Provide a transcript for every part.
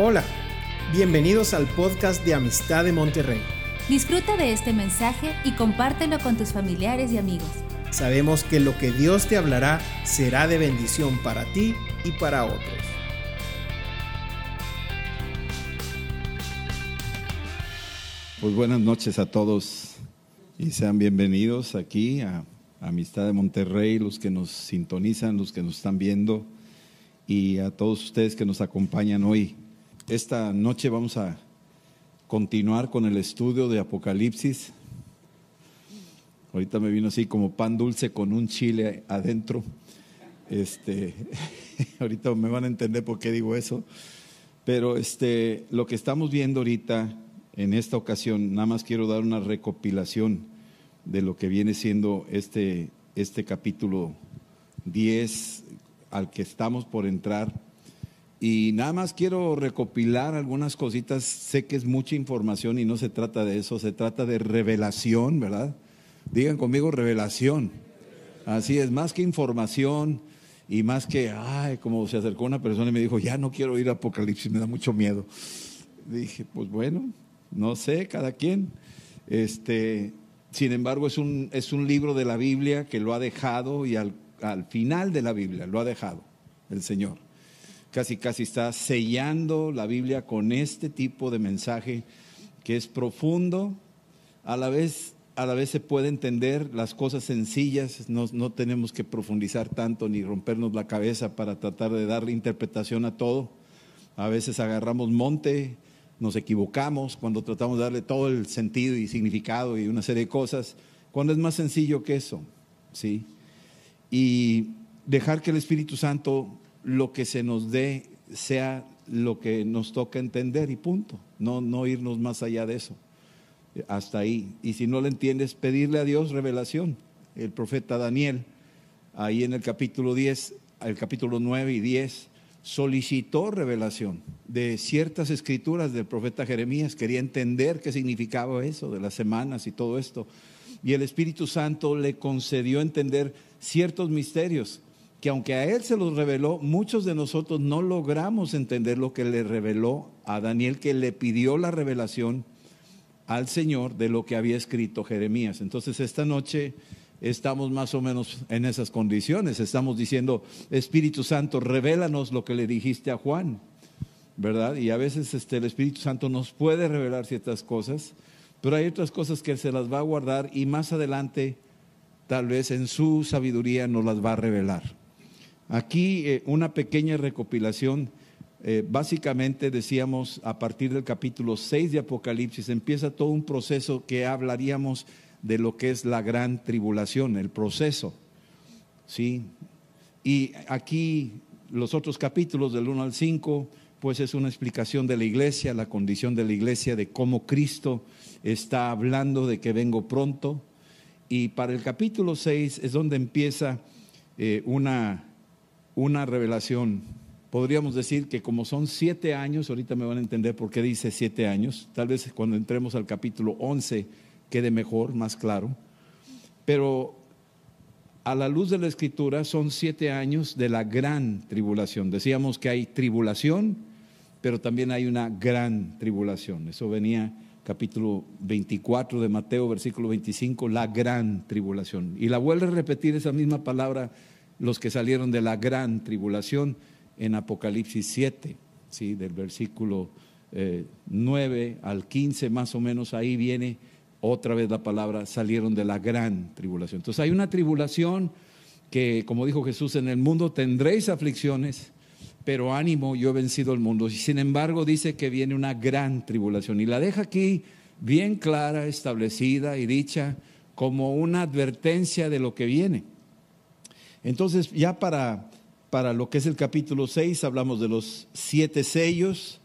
Hola, bienvenidos al podcast de Amistad de Monterrey. Disfruta de este mensaje y compártelo con tus familiares y amigos. Sabemos que lo que Dios te hablará será de bendición para ti y para otros. Pues buenas noches a todos y sean bienvenidos aquí a Amistad de Monterrey, los que nos sintonizan, los que nos están viendo y a todos ustedes que nos acompañan hoy. Esta noche vamos a continuar con el estudio de Apocalipsis. Ahorita me vino así como pan dulce con un chile adentro. Este, ahorita me van a entender por qué digo eso. Pero este, lo que estamos viendo ahorita en esta ocasión, nada más quiero dar una recopilación de lo que viene siendo este, este capítulo 10 al que estamos por entrar. Y nada más quiero recopilar algunas cositas. Sé que es mucha información y no se trata de eso, se trata de revelación, ¿verdad? Digan conmigo revelación. Así es, más que información y más que, ay, como se acercó una persona y me dijo, ya no quiero ir a Apocalipsis, me da mucho miedo. Dije, pues bueno, no sé, cada quien. Este, sin embargo, es un, es un libro de la Biblia que lo ha dejado y al, al final de la Biblia lo ha dejado el Señor. Casi, casi está sellando la Biblia con este tipo de mensaje que es profundo, a la vez a la vez se puede entender las cosas sencillas, no, no, tenemos que profundizar tanto ni rompernos la cabeza para tratar de darle interpretación a todo. A veces agarramos monte, nos equivocamos cuando tratamos de darle todo el sentido y significado y una serie de cosas, cuando es más sencillo que eso, ¿sí? Y dejar que el Espíritu Santo lo que se nos dé sea lo que nos toca entender y punto, no, no irnos más allá de eso hasta ahí. Y si no lo entiendes, pedirle a Dios revelación. El profeta Daniel, ahí en el capítulo 10, el capítulo 9 y 10, solicitó revelación de ciertas escrituras del profeta Jeremías. Quería entender qué significaba eso, de las semanas y todo esto. Y el Espíritu Santo le concedió entender ciertos misterios que aunque a él se los reveló, muchos de nosotros no logramos entender lo que le reveló a Daniel, que le pidió la revelación al Señor de lo que había escrito Jeremías. Entonces esta noche estamos más o menos en esas condiciones. Estamos diciendo, Espíritu Santo, revélanos lo que le dijiste a Juan, ¿verdad? Y a veces este, el Espíritu Santo nos puede revelar ciertas cosas, pero hay otras cosas que se las va a guardar y más adelante, tal vez en su sabiduría, nos las va a revelar. Aquí eh, una pequeña recopilación eh, básicamente decíamos a partir del capítulo 6 de Apocalipsis empieza todo un proceso que hablaríamos de lo que es la gran tribulación, el proceso. ¿sí? Y aquí los otros capítulos del 1 al 5, pues es una explicación de la iglesia, la condición de la iglesia, de cómo Cristo está hablando de que vengo pronto. Y para el capítulo 6 es donde empieza eh, una, una revelación podríamos decir que como son siete años, ahorita me van a entender por qué dice siete años, tal vez cuando entremos al capítulo 11 quede mejor, más claro, pero a la luz de la escritura son siete años de la gran tribulación. Decíamos que hay tribulación, pero también hay una gran tribulación. Eso venía capítulo 24 de Mateo, versículo 25, la gran tribulación. Y la vuelve a repetir esa misma palabra los que salieron de la gran tribulación en Apocalipsis 7, ¿sí? del versículo 9 eh, al 15 más o menos, ahí viene otra vez la palabra, salieron de la gran tribulación. Entonces hay una tribulación que, como dijo Jesús, en el mundo tendréis aflicciones, pero ánimo, yo he vencido el mundo. Y sin embargo dice que viene una gran tribulación y la deja aquí bien clara, establecida y dicha como una advertencia de lo que viene. Entonces, ya para para lo que es el capítulo 6 hablamos de los siete sellos,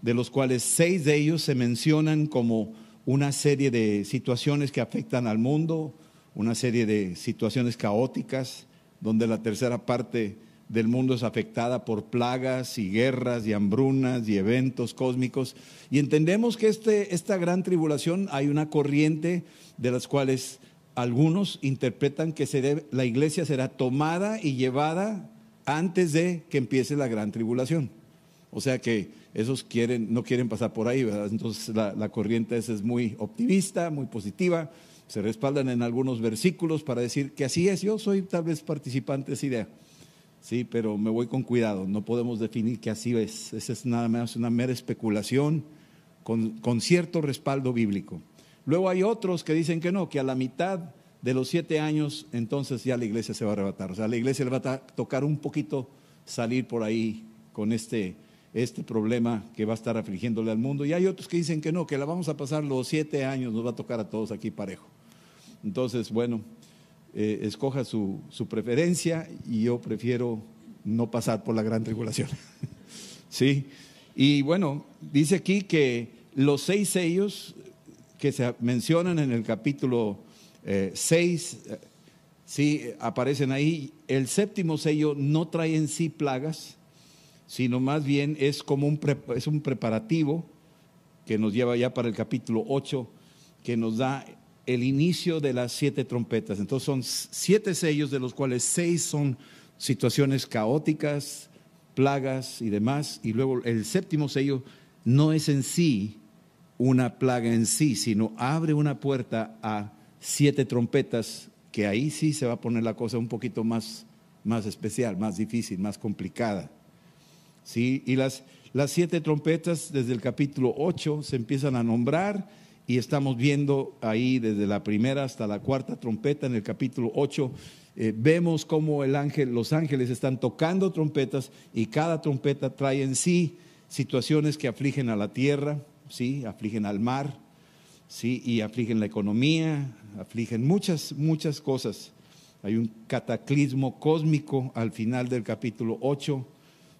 de los cuales seis de ellos se mencionan como una serie de situaciones que afectan al mundo, una serie de situaciones caóticas, donde la tercera parte del mundo es afectada por plagas y guerras y hambrunas y eventos cósmicos. Y entendemos que este, esta gran tribulación hay una corriente de las cuales algunos interpretan que la iglesia será tomada y llevada antes de que empiece la gran tribulación. O sea que esos quieren, no quieren pasar por ahí, ¿verdad? Entonces la, corriente esa es muy optimista, muy positiva, se respaldan en algunos versículos para decir que así es, yo soy tal vez participante de esa idea, sí, pero me voy con cuidado, no podemos definir que así es, esa es nada más una mera especulación con cierto respaldo bíblico. Luego hay otros que dicen que no, que a la mitad de los siete años entonces ya la iglesia se va a arrebatar, o sea, la iglesia le va a tocar un poquito salir por ahí con este este problema que va a estar afligiéndole al mundo. Y hay otros que dicen que no, que la vamos a pasar los siete años, nos va a tocar a todos aquí parejo. Entonces, bueno, eh, escoja su, su, preferencia y yo prefiero no pasar por la gran tribulación. sí, y bueno, dice aquí que los seis sellos que se mencionan en el capítulo 6, eh, eh, sí, aparecen ahí. El séptimo sello no trae en sí plagas sino más bien es como un, es un preparativo que nos lleva ya para el capítulo 8, que nos da el inicio de las siete trompetas. Entonces son siete sellos, de los cuales seis son situaciones caóticas, plagas y demás. Y luego el séptimo sello no es en sí una plaga en sí, sino abre una puerta a siete trompetas, que ahí sí se va a poner la cosa un poquito más, más especial, más difícil, más complicada. ¿sí? Y las, las siete trompetas desde el capítulo 8 se empiezan a nombrar y estamos viendo ahí desde la primera hasta la cuarta trompeta en el capítulo 8. Eh, vemos cómo el ángel, los ángeles están tocando trompetas y cada trompeta trae en sí situaciones que afligen a la tierra, ¿sí? afligen al mar, ¿sí? y afligen la economía, afligen muchas, muchas cosas. Hay un cataclismo cósmico al final del capítulo 8,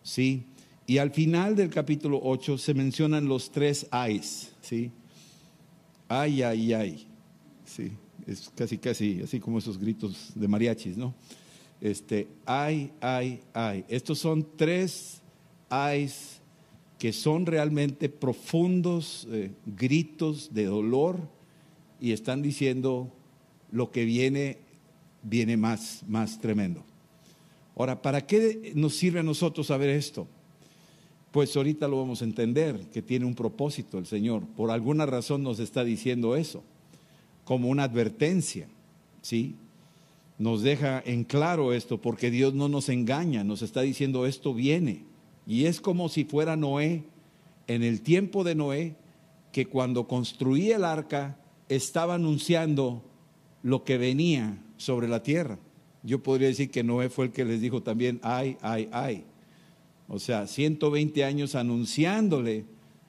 ¿sí? Y al final del capítulo 8 se mencionan los tres ayes, ¿sí? Ay, ay, ay. Sí, es casi, casi, así como esos gritos de mariachis, ¿no? Este, ay, ay, ay. Estos son tres ayes que son realmente profundos eh, gritos de dolor y están diciendo lo que viene, viene más, más tremendo. Ahora, ¿para qué nos sirve a nosotros saber esto? Pues ahorita lo vamos a entender, que tiene un propósito el Señor. Por alguna razón nos está diciendo eso, como una advertencia, ¿sí? Nos deja en claro esto, porque Dios no nos engaña, nos está diciendo esto viene. Y es como si fuera Noé, en el tiempo de Noé, que cuando construía el arca estaba anunciando lo que venía sobre la tierra. Yo podría decir que Noé fue el que les dijo también, ay, ay, ay. O sea, 120 años anunciándole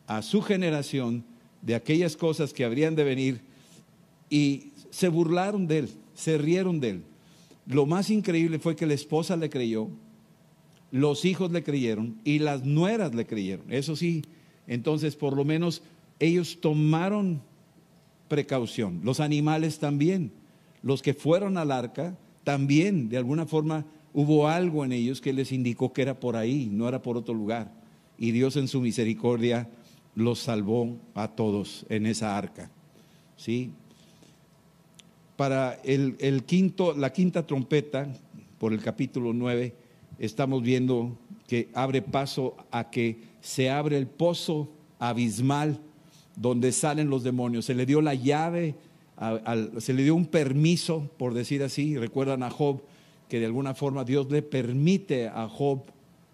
a su generación de aquellas cosas que habrían de venir y se burlaron de él, se rieron de él. Lo más increíble fue que la esposa le creyó, los hijos le creyeron y las nueras le creyeron. Eso sí, entonces por lo menos ellos tomaron precaución, los animales también, los que fueron al arca también de alguna forma hubo algo en ellos que les indicó que era por ahí, no era por otro lugar. Y Dios en su misericordia los salvó a todos en esa arca. ¿Sí? Para el, quinto, la quinta trompeta, por el capítulo 9, estamos viendo que abre paso a que se abre el pozo abismal donde salen los demonios. Se le dio la llave, se le dio un permiso, por decir así. Recuerdan a Job que de alguna forma Dios le permite a Job,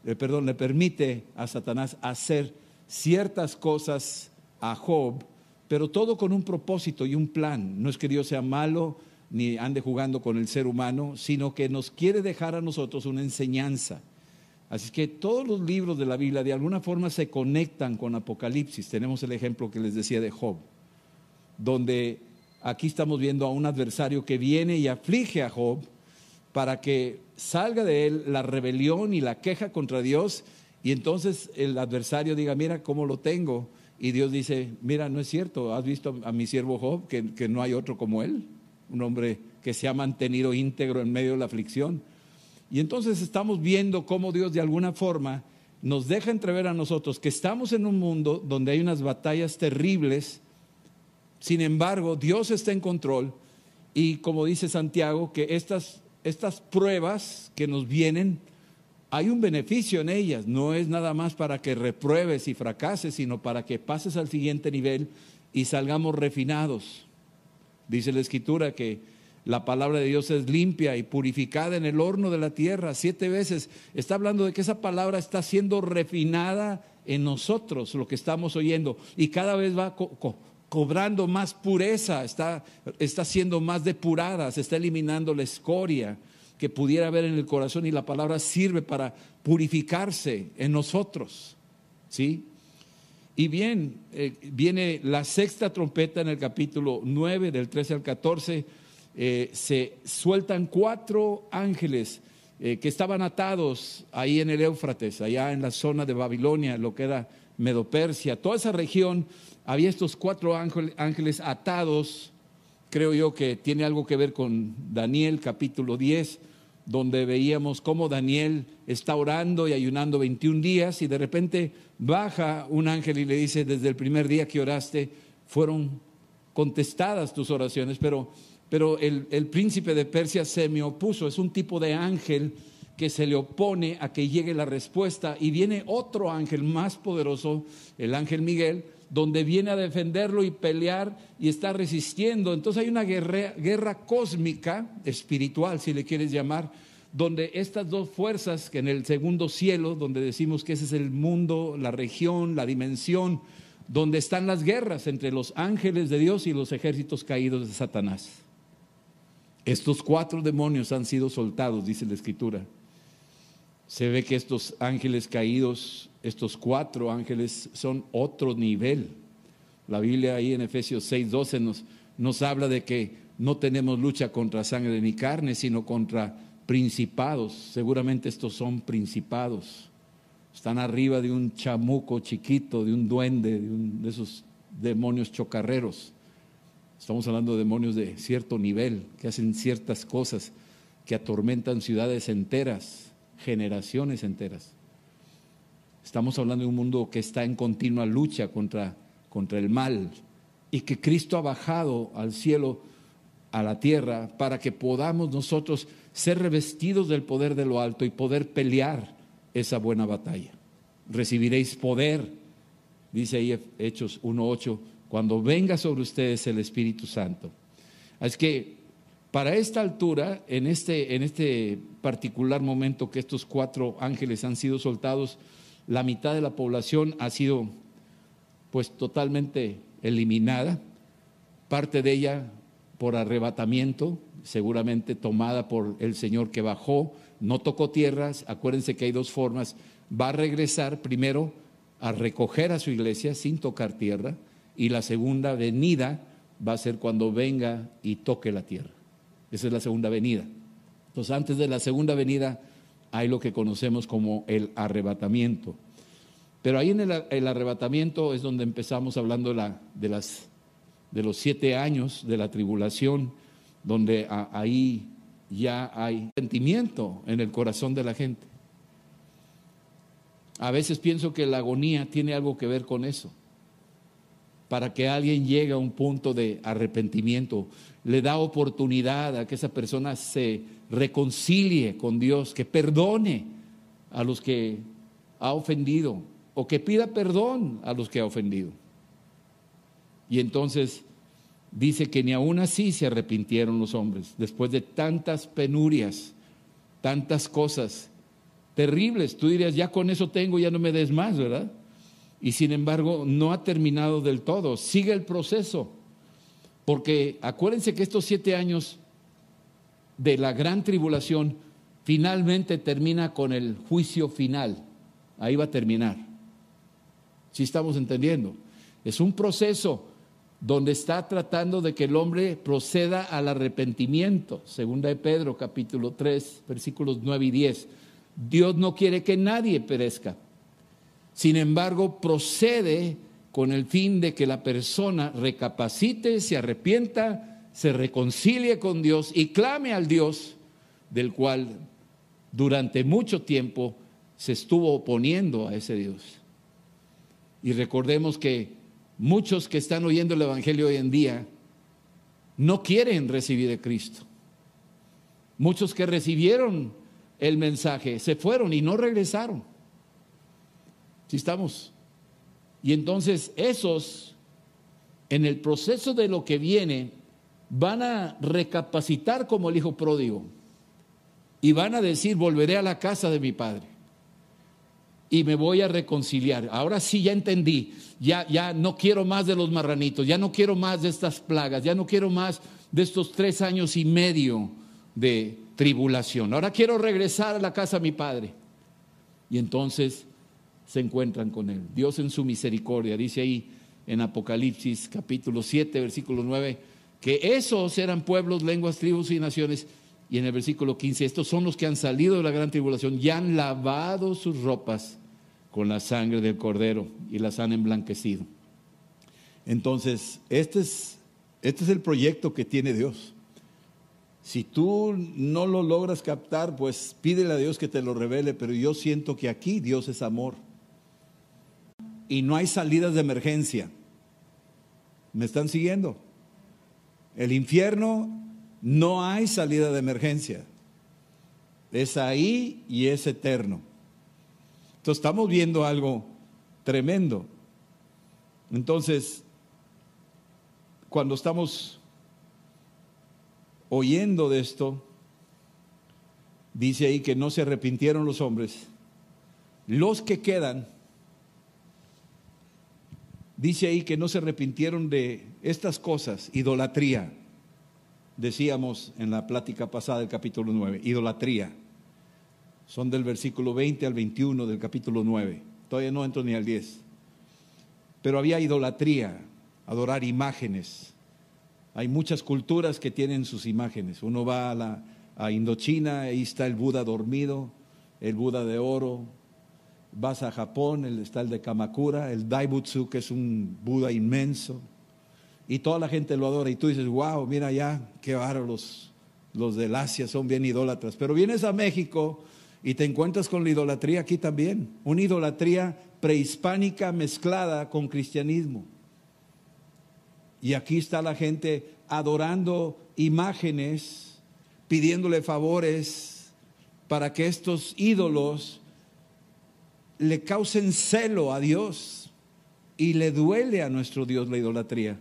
eh, perdón, le permite a Satanás hacer ciertas cosas a Job, pero todo con un propósito y un plan. No es que Dios sea malo ni ande jugando con el ser humano, sino que nos quiere dejar a nosotros una enseñanza. Así que todos los libros de la Biblia de alguna forma se conectan con Apocalipsis. Tenemos el ejemplo que les decía de Job, donde aquí estamos viendo a un adversario que viene y aflige a Job para que salga de él la rebelión y la queja contra Dios y entonces el adversario diga, mira cómo lo tengo. Y Dios dice, mira, no es cierto, has visto a mi siervo Job, que, que no hay otro como él, un hombre que se ha mantenido íntegro en medio de la aflicción. Y entonces estamos viendo cómo Dios de alguna forma nos deja entrever a nosotros que estamos en un mundo donde hay unas batallas terribles, sin embargo Dios está en control y como dice Santiago, que estas estas pruebas que nos vienen hay un beneficio en ellas, no es nada más para que repruebes y fracases, sino para que pases al siguiente nivel y salgamos refinados. Dice la escritura que la palabra de Dios es limpia y purificada en el horno de la tierra siete veces. Está hablando de que esa palabra está siendo refinada en nosotros, lo que estamos oyendo, y cada vez va cobrando más pureza, está, está siendo más depurada, se está eliminando la escoria que pudiera haber en el corazón y la palabra sirve para purificarse en nosotros. ¿Sí? Y bien, eh, viene la sexta trompeta en el capítulo 9, del 13 al 14. Eh, se sueltan cuatro ángeles eh, que estaban atados ahí en el Éufrates, allá en la zona de Babilonia, lo que era Medopersia. Toda esa región había estos cuatro ángeles atados. Creo yo que tiene algo que ver con Daniel capítulo 10 donde veíamos cómo Daniel está orando y ayunando 21 días y de repente baja un ángel y le dice, desde el primer día que oraste, fueron contestadas tus oraciones, pero, pero el, el príncipe de Persia se me opuso, es un tipo de ángel que se le opone a que llegue la respuesta y viene otro ángel más poderoso, el ángel Miguel, donde viene a defenderlo y pelear y está resistiendo. Entonces hay una guerra, guerra cósmica, espiritual, si le quieres llamar, donde estas dos fuerzas, que en el segundo cielo, donde decimos que ese es el mundo, la región, la dimensión, donde están las guerras entre los ángeles de Dios y los ejércitos caídos de Satanás. Estos cuatro demonios han sido soltados, dice la escritura. Se ve que estos ángeles caídos estos cuatro ángeles son otro nivel. La Biblia ahí en Efesios 6, 12 nos, nos habla de que no tenemos lucha contra sangre ni carne, sino contra principados. Seguramente estos son principados. Están arriba de un chamuco chiquito, de un duende, de, esos demonios chocarreros. Estamos hablando de demonios de cierto nivel, que hacen ciertas cosas, que atormentan ciudades enteras, generaciones enteras. Estamos hablando de un mundo que está en continua lucha contra, contra el mal y que Cristo ha bajado al cielo, a la tierra, para que podamos nosotros ser revestidos del poder de lo alto y poder pelear esa buena batalla. Recibiréis poder, dice ahí Hechos 1.8, cuando venga sobre ustedes el Espíritu Santo. Es que para esta altura, en este, en este particular momento que estos cuatro ángeles han sido soltados, la mitad de la población ha sido pues totalmente eliminada, parte de ella por arrebatamiento, seguramente tomada por el Señor que bajó, no tocó tierras, acuérdense que hay dos formas, va a regresar primero a recoger a su iglesia sin tocar tierra y la segunda venida va a ser cuando venga y toque la tierra. Esa es la segunda venida. Entonces antes de la segunda venida hay lo que conocemos como el arrebatamiento. Pero ahí en el, arrebatamiento es donde empezamos hablando de, las, de los siete años de la tribulación, donde ahí ya hay sentimiento en el corazón de la gente. A veces pienso que la agonía tiene algo que ver con eso. Para que alguien llegue a un punto de arrepentimiento, le da oportunidad a que esa persona se reconcilie con Dios, que perdone a los que ha ofendido o que pida perdón a los que ha ofendido. Y entonces dice que ni aún así se arrepintieron los hombres, después de tantas penurias, tantas cosas terribles. Tú dirías, ya con eso tengo, ya no me des más, ¿verdad? Y sin embargo, no ha terminado del todo, sigue el proceso. Porque acuérdense que estos siete años de la gran tribulación finalmente termina con el juicio final. Ahí va a terminar. Si estamos entendiendo? Es un proceso donde está tratando de que el hombre proceda al arrepentimiento. Segunda de Pedro, capítulo 3, versículos 9 y 10. Dios no quiere que nadie perezca. Sin embargo, procede con el fin de que la persona recapacite, se arrepienta, se reconcilie con Dios y clame al Dios del cual durante mucho tiempo se estuvo oponiendo a ese Dios. Y recordemos que muchos que están oyendo el Evangelio hoy en día no quieren recibir a Cristo. Muchos que recibieron el mensaje, se fueron y no regresaron. Si estamos. Y entonces esos, en el proceso de lo que viene, van a recapacitar como el hijo pródigo y van a decir, volveré a la casa de mi padre y me voy a reconciliar. Ahora sí ya entendí, ya, ya no quiero más de los marranitos, ya no quiero más de estas plagas, ya no quiero más de estos tres años y medio de tribulación. Ahora quiero regresar a la casa de mi padre. Y entonces se encuentran con él. Dios en su misericordia, dice ahí en Apocalipsis capítulo 7, versículo 9, que esos eran pueblos, lenguas, tribus y naciones. Y en el versículo 15, estos son los que han salido de la gran tribulación y han lavado sus ropas con la sangre del cordero y las han emblanquecido. Entonces, este es, este es el proyecto que tiene Dios. Si tú no lo logras captar, pues pídele a Dios que te lo revele, pero yo siento que aquí Dios es amor. Y no hay salidas de emergencia. ¿Me están siguiendo? El infierno no hay salida de emergencia. Es ahí y es eterno. Entonces estamos viendo algo tremendo. Entonces, cuando estamos oyendo de esto, dice ahí que no se arrepintieron los hombres. Los que quedan, dice ahí que no se arrepintieron de estas cosas, idolatría. Decíamos en la plática pasada del capítulo 9, idolatría son del versículo 20 al 21 del capítulo 9. Todavía no entro ni al 10. Pero había idolatría, adorar imágenes. Hay muchas culturas que tienen sus imágenes. Uno va a, la, a Indochina, ahí está el Buda dormido, el Buda de oro. Vas a Japón, está el de Kamakura, el Daibutsu, que es un Buda inmenso. Y toda la gente lo adora. Y tú dices, wow, mira ya, qué bárbaros los, los del Asia son bien idólatras. Pero vienes a México y te encuentras con la idolatría aquí también, una idolatría prehispánica mezclada con cristianismo. Y aquí está la gente adorando imágenes, pidiéndole favores para que estos ídolos le causen celo a Dios y le duele a nuestro Dios la idolatría.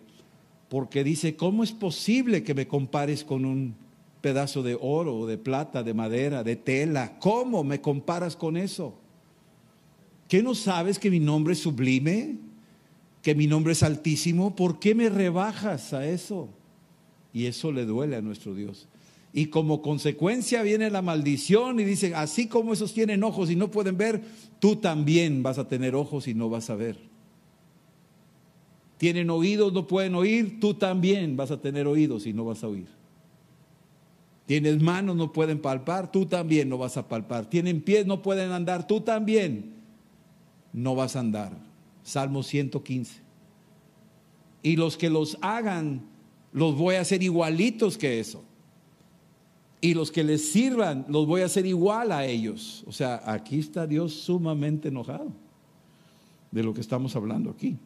Porque dice, ¿cómo es posible que me compares con un pedazo de oro, de plata, de madera, de tela. ¿Cómo me comparas con eso? ¿Qué no sabes que mi nombre es sublime? ¿Que mi nombre es altísimo? ¿Por qué me rebajas a eso? Y eso le duele a nuestro Dios. Y como consecuencia viene la maldición y dice, así como esos tienen ojos y no pueden ver, tú también vas a tener ojos y no vas a ver. Tienen oídos, no pueden oír, tú también vas a tener oídos y no vas a oír. Tienes manos, no pueden palpar, tú también no vas a palpar. Tienen pies, no pueden andar, tú también no vas a andar. Salmo 115. Y los que los hagan, los voy a hacer igualitos que eso. Y los que les sirvan, los voy a hacer igual a ellos. O sea, aquí está Dios sumamente enojado de lo que estamos hablando aquí.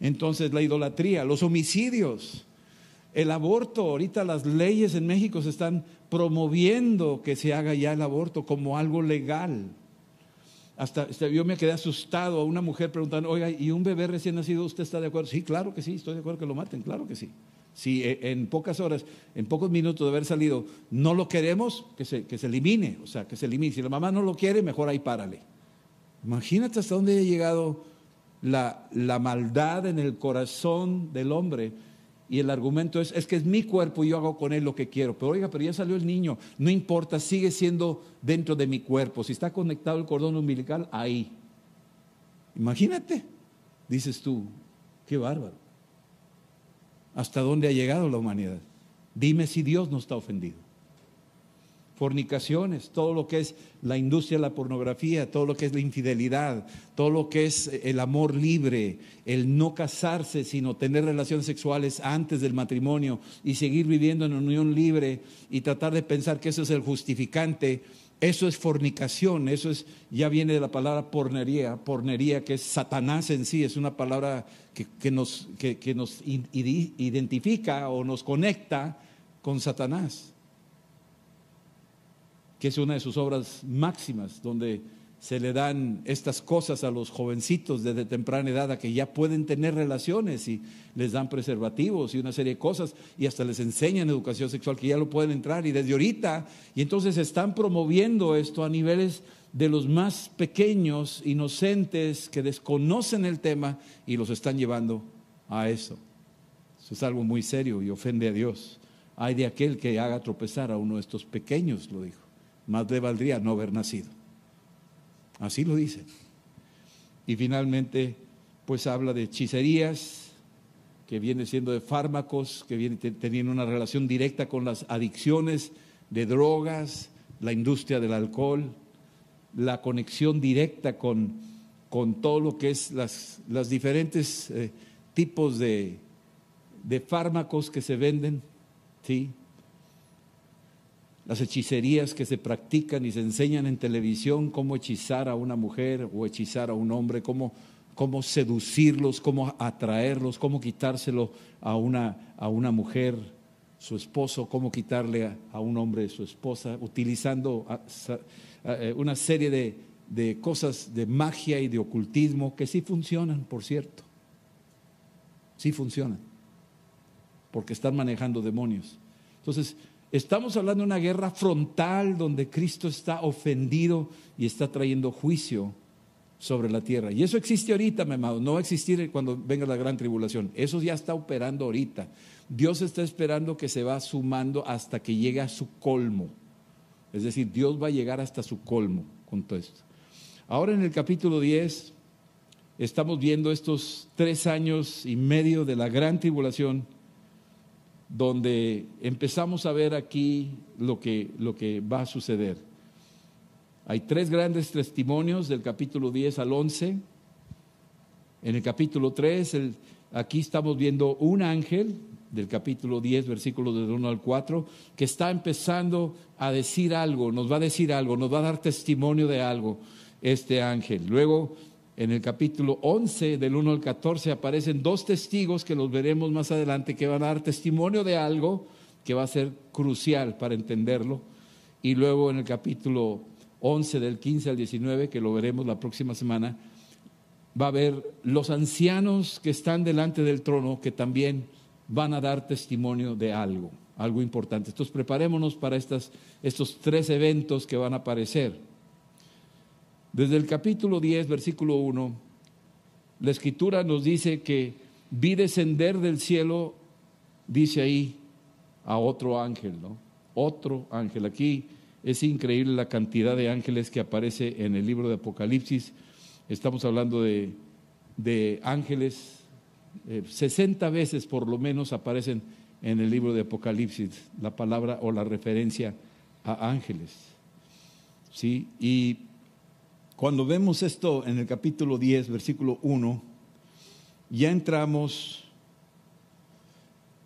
Entonces, la idolatría, los homicidios. El aborto, ahorita las leyes en México se están promoviendo que se haga ya el aborto como algo legal. Hasta, yo me quedé asustado a una mujer preguntando, oiga, ¿y un bebé recién nacido usted está de acuerdo? Sí, claro que sí, estoy de acuerdo que lo maten, claro que sí. Si e, en pocas horas, en pocos minutos de haber salido, no lo queremos, que se, que se elimine, o sea, que se elimine. Si la mamá no lo quiere, mejor ahí párale. Imagínate hasta dónde ha llegado la, la maldad en el corazón del hombre y el argumento es, es que es mi cuerpo y yo hago con él lo que quiero. Pero oiga, pero ya salió el niño, no importa, sigue siendo dentro de mi cuerpo. Si está conectado el cordón umbilical, ahí. Imagínate, dices tú, qué bárbaro. ¿Hasta dónde ha llegado la humanidad? Dime si Dios no está ofendido fornicaciones, todo lo que es la industria de la pornografía, todo lo que es la infidelidad, todo lo que es el amor libre, el no casarse, sino tener relaciones sexuales antes del matrimonio y seguir viviendo en unión libre y tratar de pensar que eso es el justificante. Eso es fornicación, eso es, ya viene de la palabra pornería, pornería que es Satanás en sí, es una palabra que, nos, que nos identifica o nos conecta con Satanás. Que es una de sus obras máximas, donde se le dan estas cosas a los jovencitos desde temprana edad, a que ya pueden tener relaciones y les dan preservativos y una serie de cosas, y hasta les enseñan educación sexual, que ya lo pueden entrar, y desde ahorita, y entonces están promoviendo esto a niveles de los más pequeños, inocentes, que desconocen el tema y los están llevando a eso. Eso es algo muy serio y ofende a Dios. Hay de aquel que haga tropezar a uno de estos pequeños, lo dijo. Más le valdría no haber nacido. Así lo dice. Y finalmente, pues habla de hechicerías, que viene siendo de fármacos, que viene teniendo una relación directa con las adicciones de drogas, la industria del alcohol, la conexión directa con, con todo lo que es las, las diferentes eh, tipos de, de fármacos que se venden, ¿sí? Las hechicerías que se practican y se enseñan en televisión, cómo hechizar a una mujer o hechizar a un hombre, cómo, cómo seducirlos, cómo atraerlos, cómo quitárselo a una, a una mujer, su esposo, cómo quitarle a, un hombre su esposa, utilizando eh, una serie de, de cosas de magia y de ocultismo que sí funcionan, por cierto. Sí funcionan, porque están manejando demonios. Entonces, Estamos hablando de una guerra frontal donde Cristo está ofendido y está trayendo juicio sobre la tierra. Y eso existe ahorita, mi amado. No va a existir cuando venga la gran tribulación. Eso ya está operando ahorita. Dios está esperando que se va sumando hasta que llegue a su colmo. Es decir, Dios va a llegar hasta su colmo con todo esto. Ahora en el capítulo 10 estamos viendo estos tres años y medio de la gran tribulación donde empezamos a ver aquí lo que, lo que va a suceder. Hay tres grandes testimonios del capítulo 10 al 11. En el capítulo 3, aquí estamos viendo un ángel del capítulo 10, versículos del 1 al 4, que está empezando a decir algo, nos va a decir algo, nos va a dar testimonio de algo este ángel. Luego en el capítulo 11, del 1 al 14, aparecen dos testigos que los veremos más adelante, que van a dar testimonio de algo que va a ser crucial para entenderlo. Y luego en el capítulo 11, del 15 al 19, que lo veremos la próxima semana, va a haber los ancianos que están delante del trono que también van a dar testimonio de algo, algo importante. Entonces preparémonos para estas, estos tres eventos que van a aparecer. Desde el capítulo 10, versículo 1, la escritura nos dice que vi descender del cielo, dice ahí, a otro ángel, ¿no? Otro ángel. Aquí es increíble la cantidad de ángeles que aparece en el libro de Apocalipsis. Estamos hablando de, de ángeles, 60 eh, veces por lo menos aparecen en el libro de Apocalipsis la palabra o la referencia a ángeles. ¿Sí? Y cuando vemos esto en el capítulo 10, versículo 1, ya entramos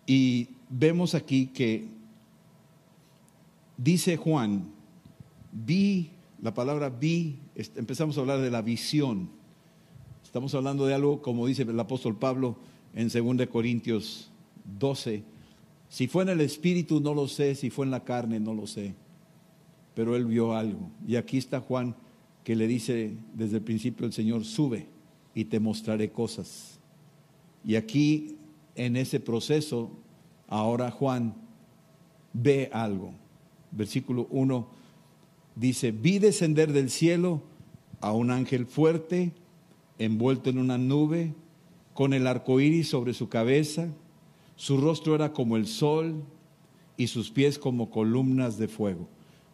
y vemos aquí que dice Juan, vi, la palabra vi, empezamos a hablar de la visión. Estamos hablando de algo, como dice el apóstol Pablo en 2 Corintios 12, si fue en el espíritu no lo sé, si fue en la carne no lo sé, pero él vio algo. Y aquí está Juan que le dice desde el principio el Señor, sube y te mostraré cosas. Y aquí, en ese proceso, ahora Juan ve algo. Versículo 1 dice, vi descender del cielo a un ángel fuerte, envuelto en una nube, con el arco iris sobre su cabeza, su rostro era como el sol y sus pies como columnas de fuego.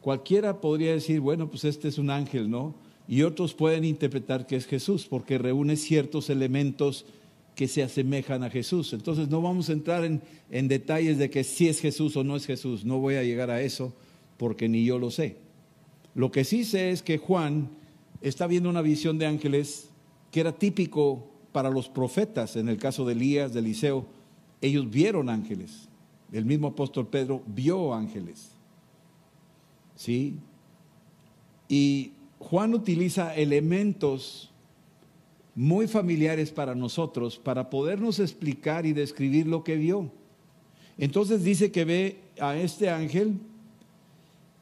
Cualquiera podría decir, bueno, pues este es un ángel, ¿no? Y otros pueden interpretar que es Jesús, porque reúne ciertos elementos que se asemejan a Jesús. Entonces no vamos a entrar en, en, detalles de que si es Jesús o no es Jesús. No voy a llegar a eso porque ni yo lo sé. Lo que sí sé es que Juan está viendo una visión de ángeles que era típico para los profetas. En el caso de Elías, de Eliseo, ellos vieron ángeles. El mismo apóstol Pedro vio ángeles. ¿Sí? Y Juan utiliza elementos muy familiares para nosotros para podernos explicar y describir lo que vio. Entonces dice que ve a este ángel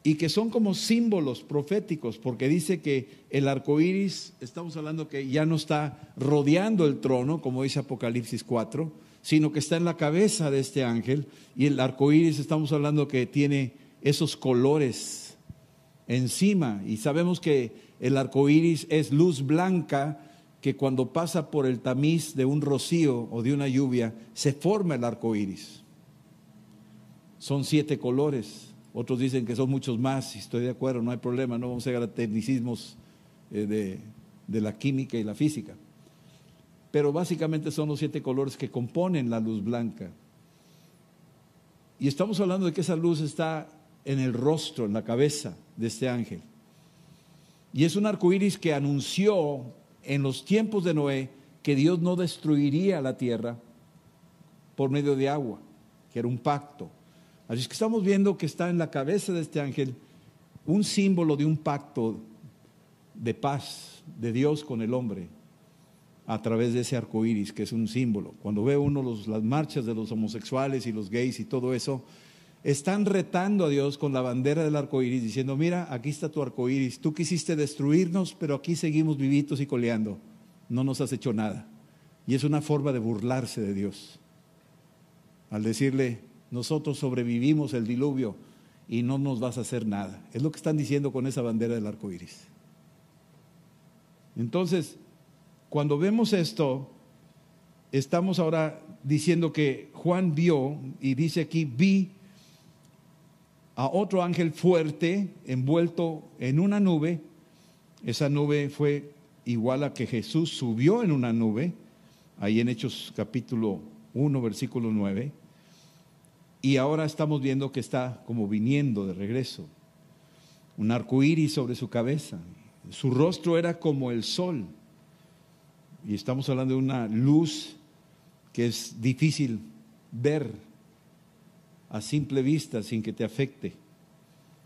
y que son como símbolos proféticos, porque dice que el arco iris, estamos hablando que ya no está rodeando el trono, como dice Apocalipsis 4, sino que está en la cabeza de este ángel, y el arco iris, estamos hablando que tiene esos colores encima, y sabemos que el arco iris es luz blanca que cuando pasa por el tamiz de un rocío o de una lluvia, se forma el arco iris. Son siete colores otros dicen que son muchos más, y estoy de acuerdo, no hay problema, no vamos a llegar a tecnicismos eh, de, de la química y la física. Pero básicamente son los siete colores que componen la luz blanca. Y estamos hablando de que esa luz está en el rostro, en la cabeza de este ángel. Y es un arco iris que anunció en los tiempos de Noé que Dios no destruiría la tierra por medio de agua, que era un pacto. Así es que estamos viendo que está en la cabeza de este ángel un símbolo de un pacto de paz de Dios con el hombre a través de ese arco iris, que es un símbolo. Cuando ve uno las marchas de los homosexuales y los gays y todo eso, están retando a Dios con la bandera del arco iris, diciendo: Mira, aquí está tu arco iris. Tú quisiste destruirnos, pero aquí seguimos vivitos y coleando. No nos has hecho nada. Y es una forma de burlarse de Dios. Al decirle: nosotros sobrevivimos el diluvio y no nos vas a hacer nada. Es lo que están diciendo con esa bandera del arco iris. Entonces, cuando vemos esto, estamos ahora diciendo que Juan vio, y dice aquí, vi a otro ángel fuerte envuelto en una nube. Esa nube fue igual a que Jesús subió en una nube, ahí en Hechos capítulo 1, versículo 9 y ahora estamos viendo que está como viniendo de regreso. Un arco iris sobre su cabeza. Su rostro era como el sol. Y estamos hablando de una luz que es difícil ver a simple vista sin que te afecte.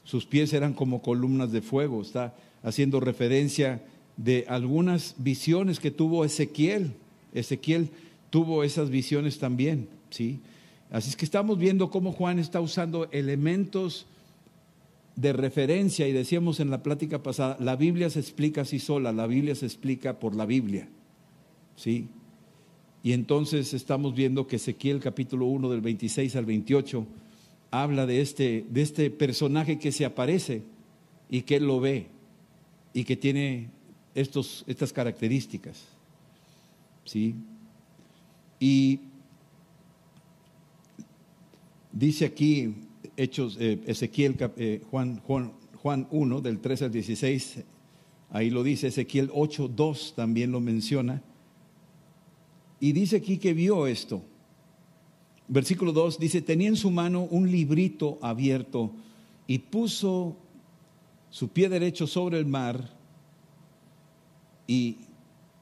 Sus pies eran como columnas de fuego. Está haciendo referencia de algunas visiones que tuvo Ezequiel. Ezequiel tuvo esas visiones también, ¿sí? Así es que estamos viendo cómo Juan está usando elementos de referencia y decíamos en la plática pasada, la Biblia se explica así sola, la Biblia se explica por la Biblia. ¿Sí? Y entonces estamos viendo que Ezequiel capítulo 1 del 26 al 28 habla de este, de este personaje que se aparece y que él lo ve y que tiene estos, estas características. ¿Sí? Y Dice aquí Hechos, eh, Ezequiel, eh, Juan, Juan, Juan 1, del 3 al 16, ahí lo dice, Ezequiel 8, 2 también lo menciona. Y dice aquí que vio esto. Versículo 2 dice, tenía en su mano un librito abierto y puso su pie derecho sobre el mar y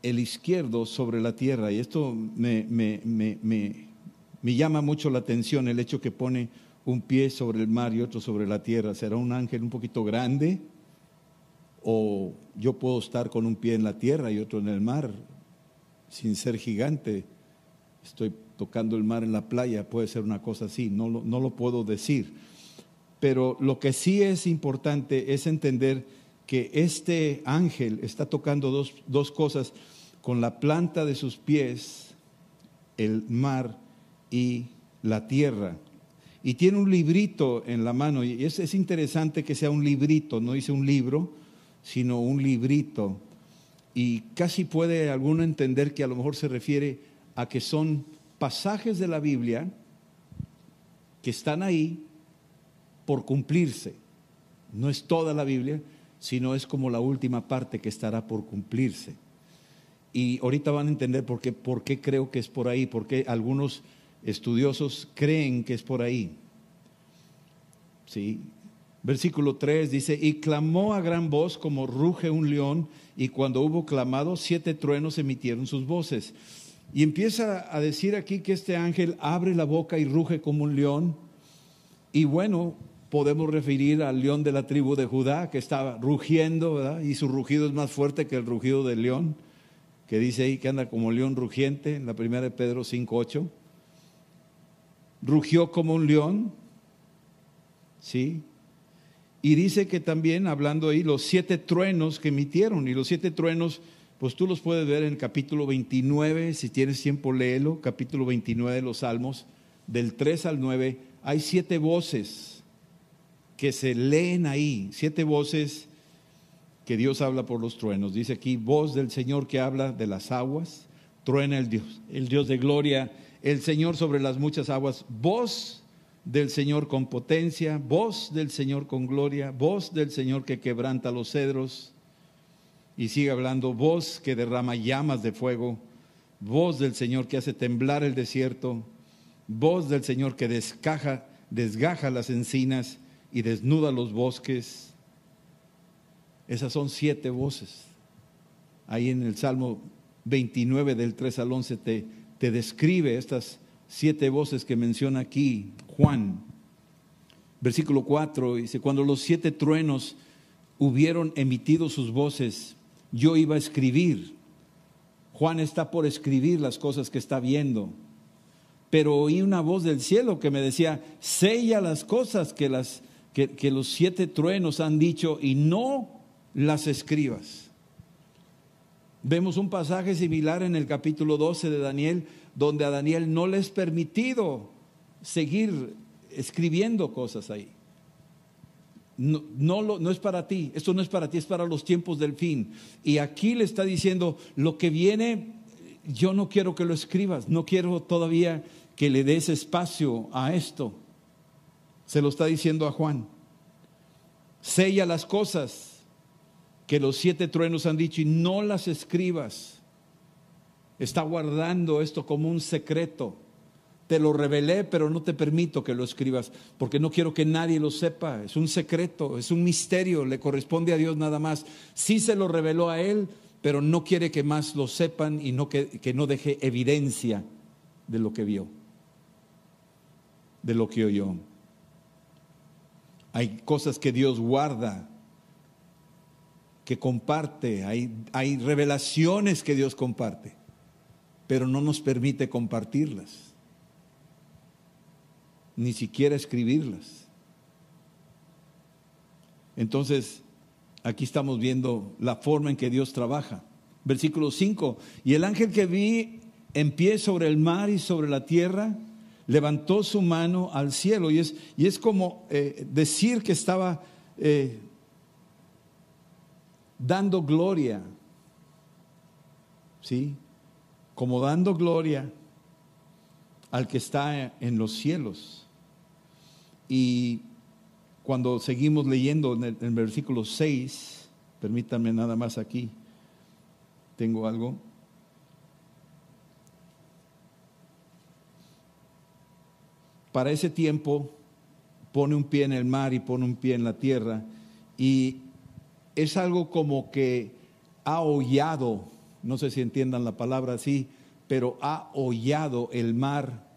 el izquierdo sobre la tierra. Y esto me, me, me me llama mucho la atención el hecho que pone un pie sobre el mar y otro sobre la tierra. ¿Será un ángel un poquito grande? ¿O yo puedo estar con un pie en la tierra y otro en el mar sin ser gigante? Estoy tocando el mar en la playa, puede ser una cosa así, no lo, no lo puedo decir. Pero lo que sí es importante es entender que este ángel está tocando dos, dos cosas con la planta de sus pies, el mar y la tierra. Y tiene un librito en la mano, y es, es interesante que sea un librito, no dice un libro, sino un librito. Y casi puede alguno entender que a lo mejor se refiere a que son pasajes de la Biblia que están ahí por cumplirse. No es toda la Biblia, sino es como la última parte que estará por cumplirse. Y ahorita van a entender por qué, por qué creo que es por ahí, porque algunos estudiosos creen que es por ahí. ¿Sí? Versículo 3 dice, y clamó a gran voz como ruge un león, y cuando hubo clamado, siete truenos emitieron sus voces. Y empieza a decir aquí que este ángel abre la boca y ruge como un león. Y bueno, podemos referir al león de la tribu de Judá, que estaba rugiendo, ¿verdad? Y su rugido es más fuerte que el rugido del león, que dice ahí que anda como león rugiente, en la primera de Pedro 5.8 rugió como un león, ¿sí? Y dice que también, hablando ahí, los siete truenos que emitieron, y los siete truenos, pues tú los puedes ver en el capítulo 29, si tienes tiempo léelo, capítulo 29 de los Salmos, del 3 al 9, hay siete voces que se leen ahí, siete voces que Dios habla por los truenos. Dice aquí, voz del Señor que habla de las aguas, truena el Dios, el Dios de gloria, el Señor sobre las muchas aguas, voz del Señor con potencia, voz del Señor con gloria, voz del Señor que quebranta los cedros. Y sigue hablando, voz que derrama llamas de fuego, voz del Señor que hace temblar el desierto, voz del Señor que descaja, desgaja las encinas y desnuda los bosques. Esas son siete voces. Ahí en el Salmo 29 del 3 al 11 te, te describe estas siete voces que menciona aquí Juan. Versículo 4 dice, cuando los siete truenos hubieron emitido sus voces, yo iba a escribir. Juan está por escribir las cosas que está viendo. Pero oí una voz del cielo que me decía, sella las cosas que, las, que, los siete truenos han dicho y no las escribas. Vemos un pasaje similar en el capítulo 12 de Daniel, donde a Daniel no le es permitido seguir escribiendo cosas ahí. No, no, no, es para ti, esto no es para ti, es para los tiempos del fin. Y aquí le está diciendo, lo que viene, yo no quiero que lo escribas, no quiero todavía que le des espacio a esto. Se lo está diciendo a Juan. Sella las cosas que los siete truenos han dicho y no las escribas. Está guardando esto como un secreto. Te lo revelé, pero no te permito que lo escribas, porque no quiero que nadie lo sepa. Es un secreto, es un misterio, le corresponde a Dios nada más. Sí se lo reveló a Él, pero no quiere que más lo sepan y no que, que no deje evidencia de lo que vio, de lo que oyó. Hay cosas que Dios guarda que comparte, hay, hay revelaciones que Dios comparte, pero no nos permite compartirlas, ni siquiera escribirlas. Entonces, aquí estamos viendo la forma en que Dios trabaja. Versículo 5, y el ángel que vi en pie sobre el mar y sobre la tierra, levantó su mano al cielo. Y es, y es como eh, decir que estaba eh, dando gloria, ¿sí? Como dando gloria al que está en los cielos. Y cuando seguimos leyendo en el, versículo 6, permítanme nada más aquí, tengo algo. Para ese tiempo pone un pie en el mar y pone un pie en la tierra y es algo como que ha hollado, no sé si entiendan la palabra así, pero ha hollado el mar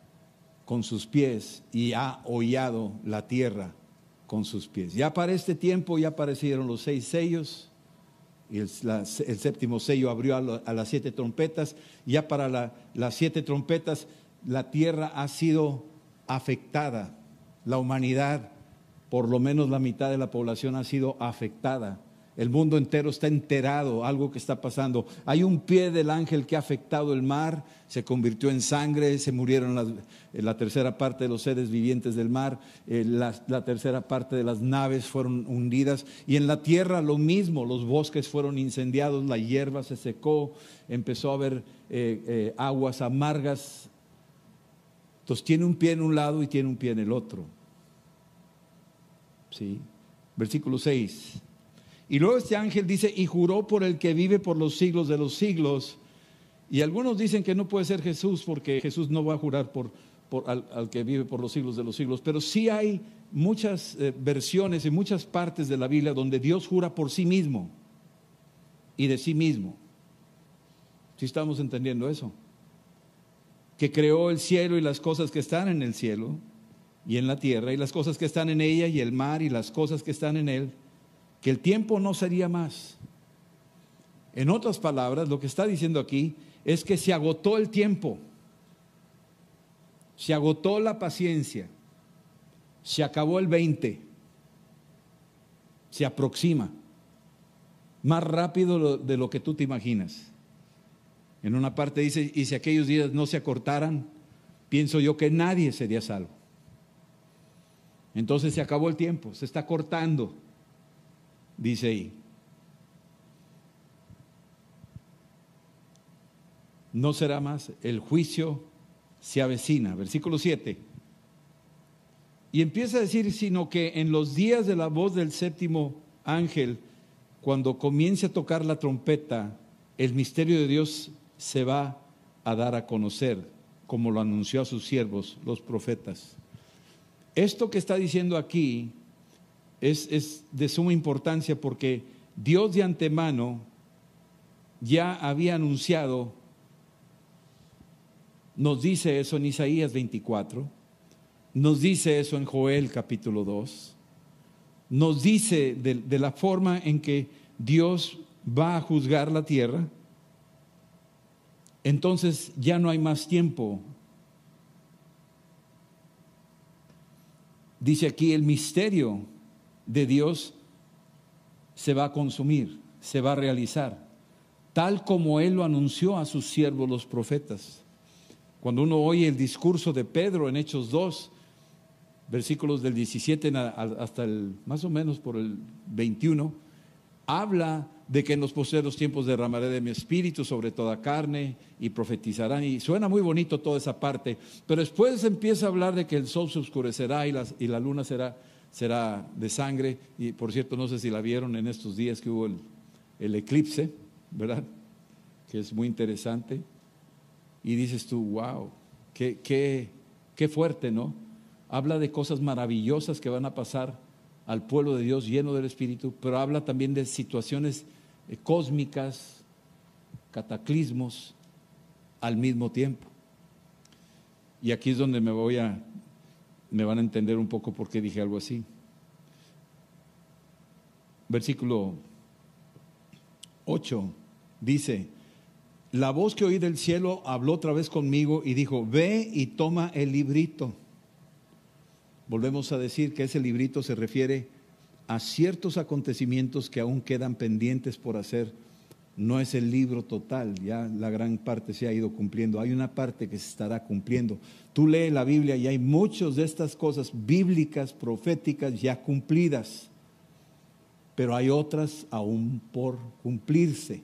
con sus pies y ha hollado la tierra con sus pies. Ya para este tiempo ya aparecieron los seis sellos y el, séptimo sello abrió a, las siete trompetas. Ya para las siete trompetas la tierra ha sido afectada, la humanidad, por lo menos la mitad de la población ha sido afectada el mundo entero está enterado, algo que está pasando. Hay un pie del ángel que ha afectado el mar, se convirtió en sangre, se murieron la tercera parte de los seres vivientes del mar, eh, la, tercera parte de las naves fueron hundidas. Y en la tierra lo mismo, los bosques fueron incendiados, la hierba se secó, empezó a haber eh, eh, aguas amargas. Entonces tiene un pie en un lado y tiene un pie en el otro. ¿Sí? Versículo 6. Y luego este ángel dice, y juró por el que vive por los siglos de los siglos. Y algunos dicen que no puede ser Jesús porque Jesús no va a jurar por, al, que vive por los siglos de los siglos. Pero sí hay muchas eh, versiones y muchas partes de la Biblia donde Dios jura por sí mismo y de sí mismo. Si estamos entendiendo eso? Que creó el cielo y las cosas que están en el cielo y en la tierra y las cosas que están en ella y el mar y las cosas que están en él que el tiempo no sería más. En otras palabras, lo que está diciendo aquí es que se agotó el tiempo, se agotó la paciencia, se acabó el 20. se aproxima, más rápido de lo que tú te imaginas. En una parte dice, y si aquellos días no se acortaran, pienso yo que nadie sería salvo. Entonces se acabó el tiempo, se está cortando, dice ahí. No será más, el juicio se avecina. Versículo 7. Y empieza a decir, sino que en los días de la voz del séptimo ángel, cuando comience a tocar la trompeta, el misterio de Dios se va a dar a conocer, como lo anunció a sus siervos, los profetas. Esto que está diciendo aquí es, de suma importancia porque Dios de antemano ya había anunciado, nos dice eso en Isaías 24, nos dice eso en Joel capítulo 2, nos dice de la forma en que Dios va a juzgar la tierra, entonces ya no hay más tiempo. Dice aquí, el misterio de Dios se va a consumir, se va a realizar, tal como Él lo anunció a sus siervos los profetas. Cuando uno oye el discurso de Pedro en Hechos 2, versículos del 17 hasta el más o menos por el 21, habla de que en los posteriores tiempos derramaré de mi espíritu sobre toda carne y profetizarán. Y suena muy bonito toda esa parte, pero después empieza a hablar de que el sol se oscurecerá y la luna será, será, de sangre. Y por cierto, no sé si la vieron en estos días que hubo el, eclipse, ¿verdad? Que es muy interesante. Y dices tú, wow, qué, qué, qué fuerte, ¿no? Habla de cosas maravillosas que van a pasar al pueblo de Dios lleno del Espíritu, pero habla también de situaciones eh, cósmicas, cataclismos al mismo tiempo. Y aquí es donde me voy a, me van a entender un poco por qué dije algo así. Versículo 8 dice, la voz que oí del cielo habló otra vez conmigo y dijo, ve y toma el librito volvemos a decir que ese librito se refiere a ciertos acontecimientos que aún quedan pendientes por hacer. No es el libro total, ya la gran parte se ha ido cumpliendo. Hay una parte que se estará cumpliendo. Tú lees la Biblia y hay muchas de estas cosas bíblicas, proféticas, ya cumplidas. Pero hay otras aún por cumplirse.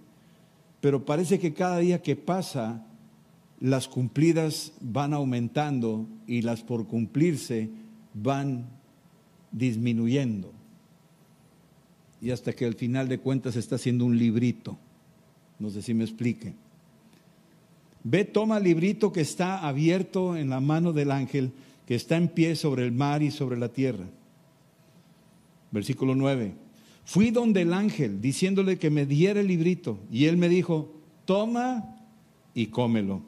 Pero parece que cada día que pasa, las cumplidas van aumentando y las por cumplirse van disminuyendo. Y hasta que al final de cuentas está haciendo un librito. No sé si me explique. Ve, toma el librito que está abierto en la mano del ángel, que está en pie sobre el mar y sobre la tierra. Versículo 9. Fui donde el ángel, diciéndole que me diera el librito, y él me dijo, toma y cómelo.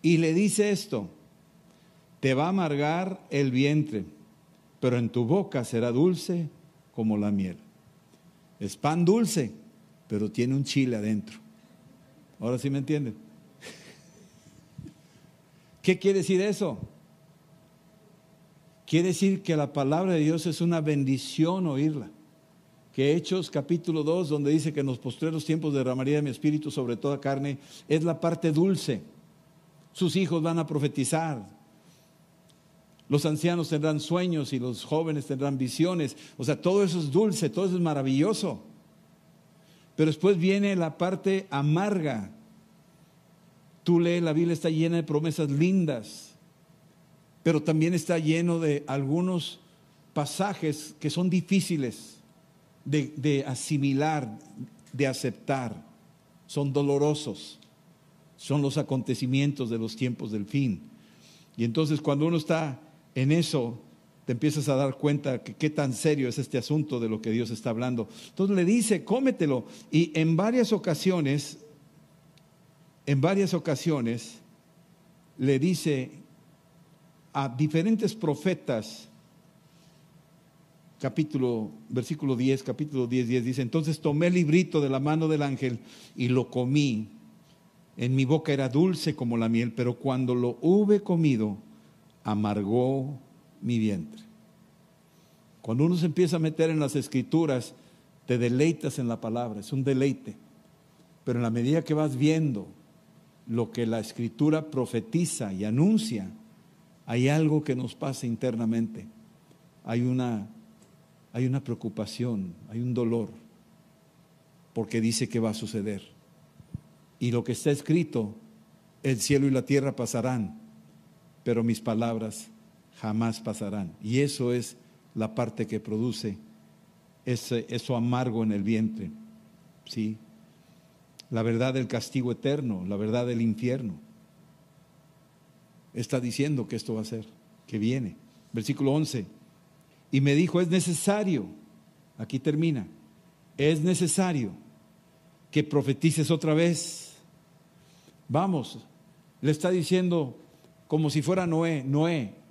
Y le dice esto, te va a amargar el vientre, pero en tu boca será dulce como la miel. Es pan dulce, pero tiene un chile adentro. Ahora sí me entienden. ¿Qué quiere decir eso? Quiere decir que la palabra de Dios es una bendición oírla. Que Hechos capítulo 2, donde dice que en los postreros tiempos derramaría de mi espíritu sobre toda carne, es la parte dulce. Sus hijos van a profetizar, los ancianos tendrán sueños y los jóvenes tendrán visiones. O sea, todo eso es dulce, todo eso es maravilloso. Pero después viene la parte amarga. Tú lees, la Biblia está llena de promesas lindas, pero también está lleno de algunos pasajes que son difíciles de, de asimilar, de aceptar. Son dolorosos. Son los acontecimientos de los tiempos del fin. Y entonces cuando uno está en eso te empiezas a dar cuenta que qué tan serio es este asunto de lo que Dios está hablando. Entonces le dice, cómetelo. Y en varias ocasiones, en varias ocasiones, le dice a diferentes profetas, capítulo, versículo 10, capítulo 10, 10, dice, entonces tomé el librito de la mano del ángel y lo comí. En mi boca era dulce como la miel, pero cuando lo hube comido, amargó mi vientre. Cuando uno se empieza a meter en las escrituras, te deleitas en la palabra, es un deleite. Pero en la medida que vas viendo lo que la escritura profetiza y anuncia, hay algo que nos pasa internamente. Hay una, hay una preocupación, hay un dolor, porque dice que va a suceder. Y lo que está escrito, el cielo y la tierra pasarán, pero mis palabras jamás pasarán. Y eso es la parte que produce ese, eso amargo en el vientre. ¿sí? La verdad del castigo eterno, la verdad del infierno. Está diciendo que esto va a ser, que viene. Versículo 11. Y me dijo, es necesario, aquí termina, es necesario que profetices otra vez. Vamos, le está diciendo como si fuera Noé, Noé,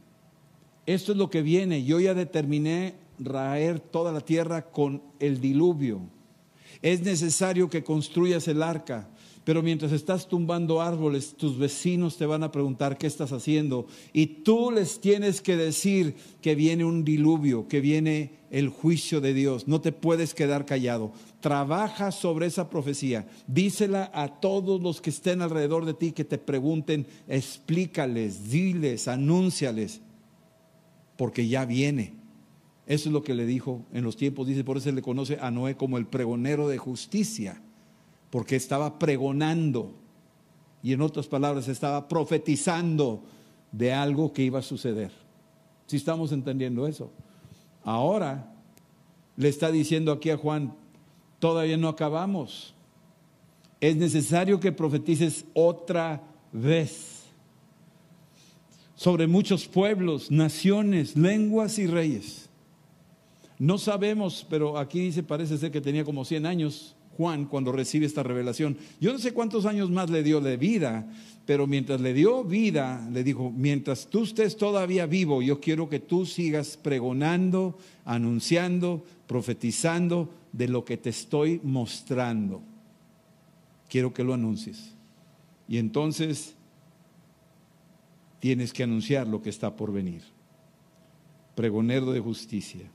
esto es lo que viene, yo ya determiné raer toda la tierra con el diluvio. Es necesario que construyas el arca, pero mientras estás tumbando árboles, tus vecinos te van a preguntar qué estás haciendo y tú les tienes que decir que viene un diluvio, que viene el juicio de Dios. No te puedes quedar callado. Trabaja sobre esa profecía. Dísela a todos los que estén alrededor de ti que te pregunten, explícales, diles, anúnciales, porque ya viene. Eso es lo que le dijo en los tiempos, dice, por eso se le conoce a Noé como el pregonero de justicia porque estaba pregonando y en otras palabras estaba profetizando de algo que iba a suceder. Si estamos entendiendo eso. Ahora le está diciendo aquí a Juan, todavía no acabamos. Es necesario que profetices otra vez sobre muchos pueblos, naciones, lenguas y reyes. No sabemos, pero aquí dice, parece ser que tenía como 100 años Juan cuando recibe esta revelación. Yo no sé cuántos años más le dio de vida, pero mientras le dio vida, le dijo, mientras tú estés todavía vivo, yo quiero que tú sigas pregonando, anunciando, profetizando de lo que te estoy mostrando. Quiero que lo anuncies. Y entonces tienes que anunciar lo que está por venir. Pregonero de justicia.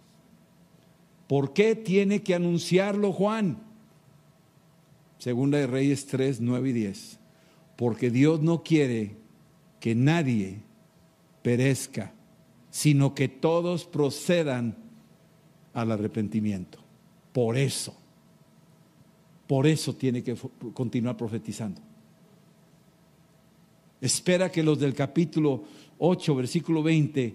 ¿Por qué tiene que anunciarlo Juan? Segunda de Reyes 3, 9 y 10. Porque Dios no quiere que nadie perezca, sino que todos procedan al arrepentimiento. Por eso, por eso tiene que continuar profetizando. Espera que los del capítulo 8, versículo 20,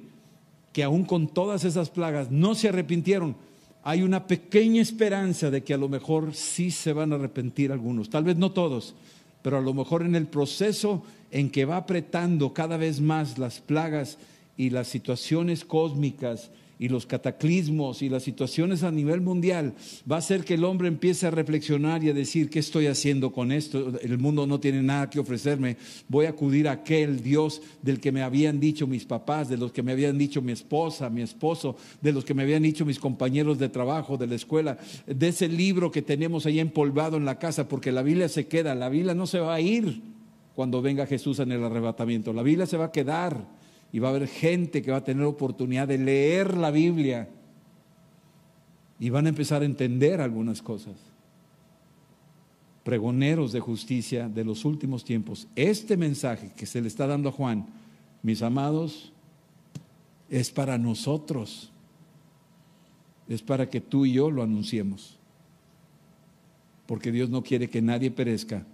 que aún con todas esas plagas no se arrepintieron, hay una pequeña esperanza de que a lo mejor sí se van a arrepentir algunos, tal vez no todos, pero a lo mejor en el proceso en que va apretando cada vez más las plagas y las situaciones cósmicas y los cataclismos y las situaciones a nivel mundial, va a hacer que el hombre empiece a reflexionar y a decir, ¿qué estoy haciendo con esto? El mundo no tiene nada que ofrecerme. Voy a acudir a aquel Dios del que me habían dicho mis papás, de los que me habían dicho mi esposa, mi esposo, de los que me habían dicho mis compañeros de trabajo, de la escuela, de ese libro que tenemos ahí empolvado en la casa, porque la Biblia se queda, la Biblia no se va a ir cuando venga Jesús en el arrebatamiento, la Biblia se va a quedar y va a haber gente que va a tener oportunidad de leer la Biblia y van a empezar a entender algunas cosas. Pregoneros de justicia de los últimos tiempos. Este mensaje que se le está dando a Juan, mis amados, es para nosotros. Es para que tú y yo lo anunciemos. Porque Dios no quiere que nadie perezca,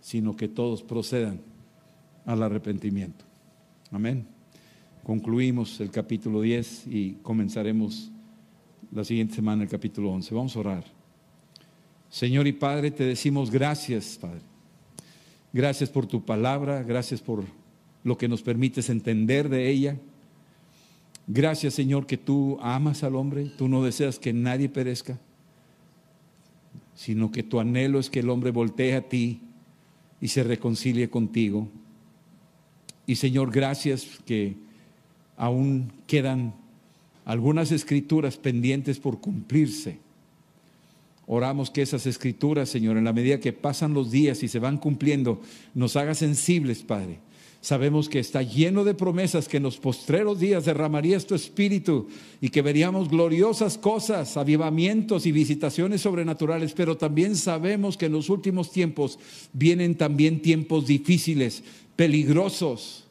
sino que todos procedan al arrepentimiento. Amén concluimos el capítulo 10 y comenzaremos la siguiente semana el capítulo 11. Vamos a orar. Señor y Padre, te decimos gracias, Padre. Gracias por tu palabra, gracias por lo que nos permites entender de ella. Gracias, Señor, que tú amas al hombre, tú no deseas que nadie perezca, sino que tu anhelo es que el hombre voltee a ti y se reconcilie contigo. Y Señor, gracias que aún quedan algunas escrituras pendientes por cumplirse. Oramos que esas escrituras, Señor, en la medida que pasan los días y se van cumpliendo, nos haga sensibles, Padre. Sabemos que está lleno de promesas que en los postreros días derramarías tu espíritu y que veríamos gloriosas cosas, avivamientos y visitaciones sobrenaturales, pero también sabemos que en los últimos tiempos vienen también tiempos difíciles, peligrosos.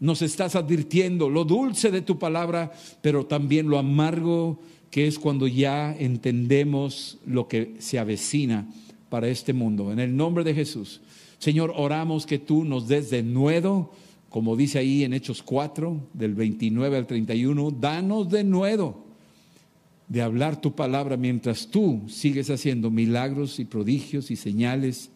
Nos estás advirtiendo lo dulce de tu palabra, pero también lo amargo que es cuando ya entendemos lo que se avecina para este mundo. En el nombre de Jesús. Señor, oramos que tú nos des de nuevo, como dice ahí en Hechos 4, del 29 al 31, danos de nuevo de hablar tu palabra mientras tú sigues haciendo milagros y prodigios y señales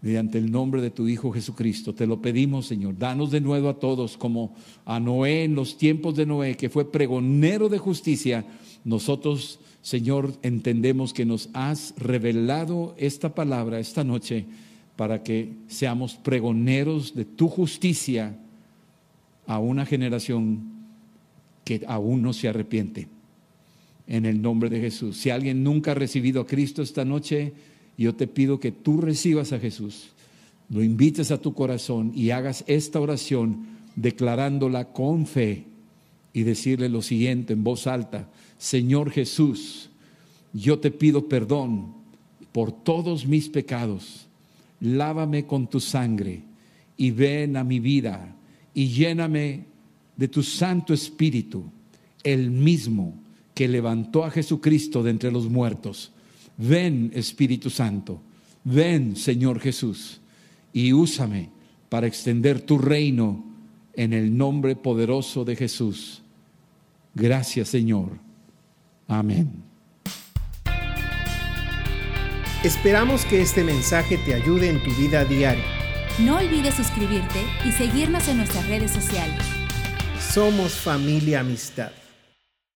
mediante el nombre de tu Hijo Jesucristo. Te lo pedimos, Señor. Danos de nuevo a todos, como a Noé en los tiempos de Noé, que fue pregonero de justicia. Nosotros, Señor, entendemos que nos has revelado esta palabra esta noche para que seamos pregoneros de tu justicia a una generación que aún no se arrepiente. En el nombre de Jesús. Si alguien nunca ha recibido a Cristo esta noche, yo te pido que tú recibas a Jesús, lo invites a tu corazón y hagas esta oración declarándola con fe y decirle lo siguiente en voz alta, Señor Jesús, yo te pido perdón por todos mis pecados lávame con tu sangre y ven a mi vida y lléname de tu Santo Espíritu, el mismo que levantó a Jesucristo de entre los muertos. Ven, Espíritu Santo, ven, Señor Jesús, y úsame para extender tu reino en el nombre poderoso de Jesús. Gracias, Señor. Amén. Esperamos que este mensaje te ayude en tu vida diaria. No olvides suscribirte y seguirnos en nuestras redes sociales. Somos familia amistad.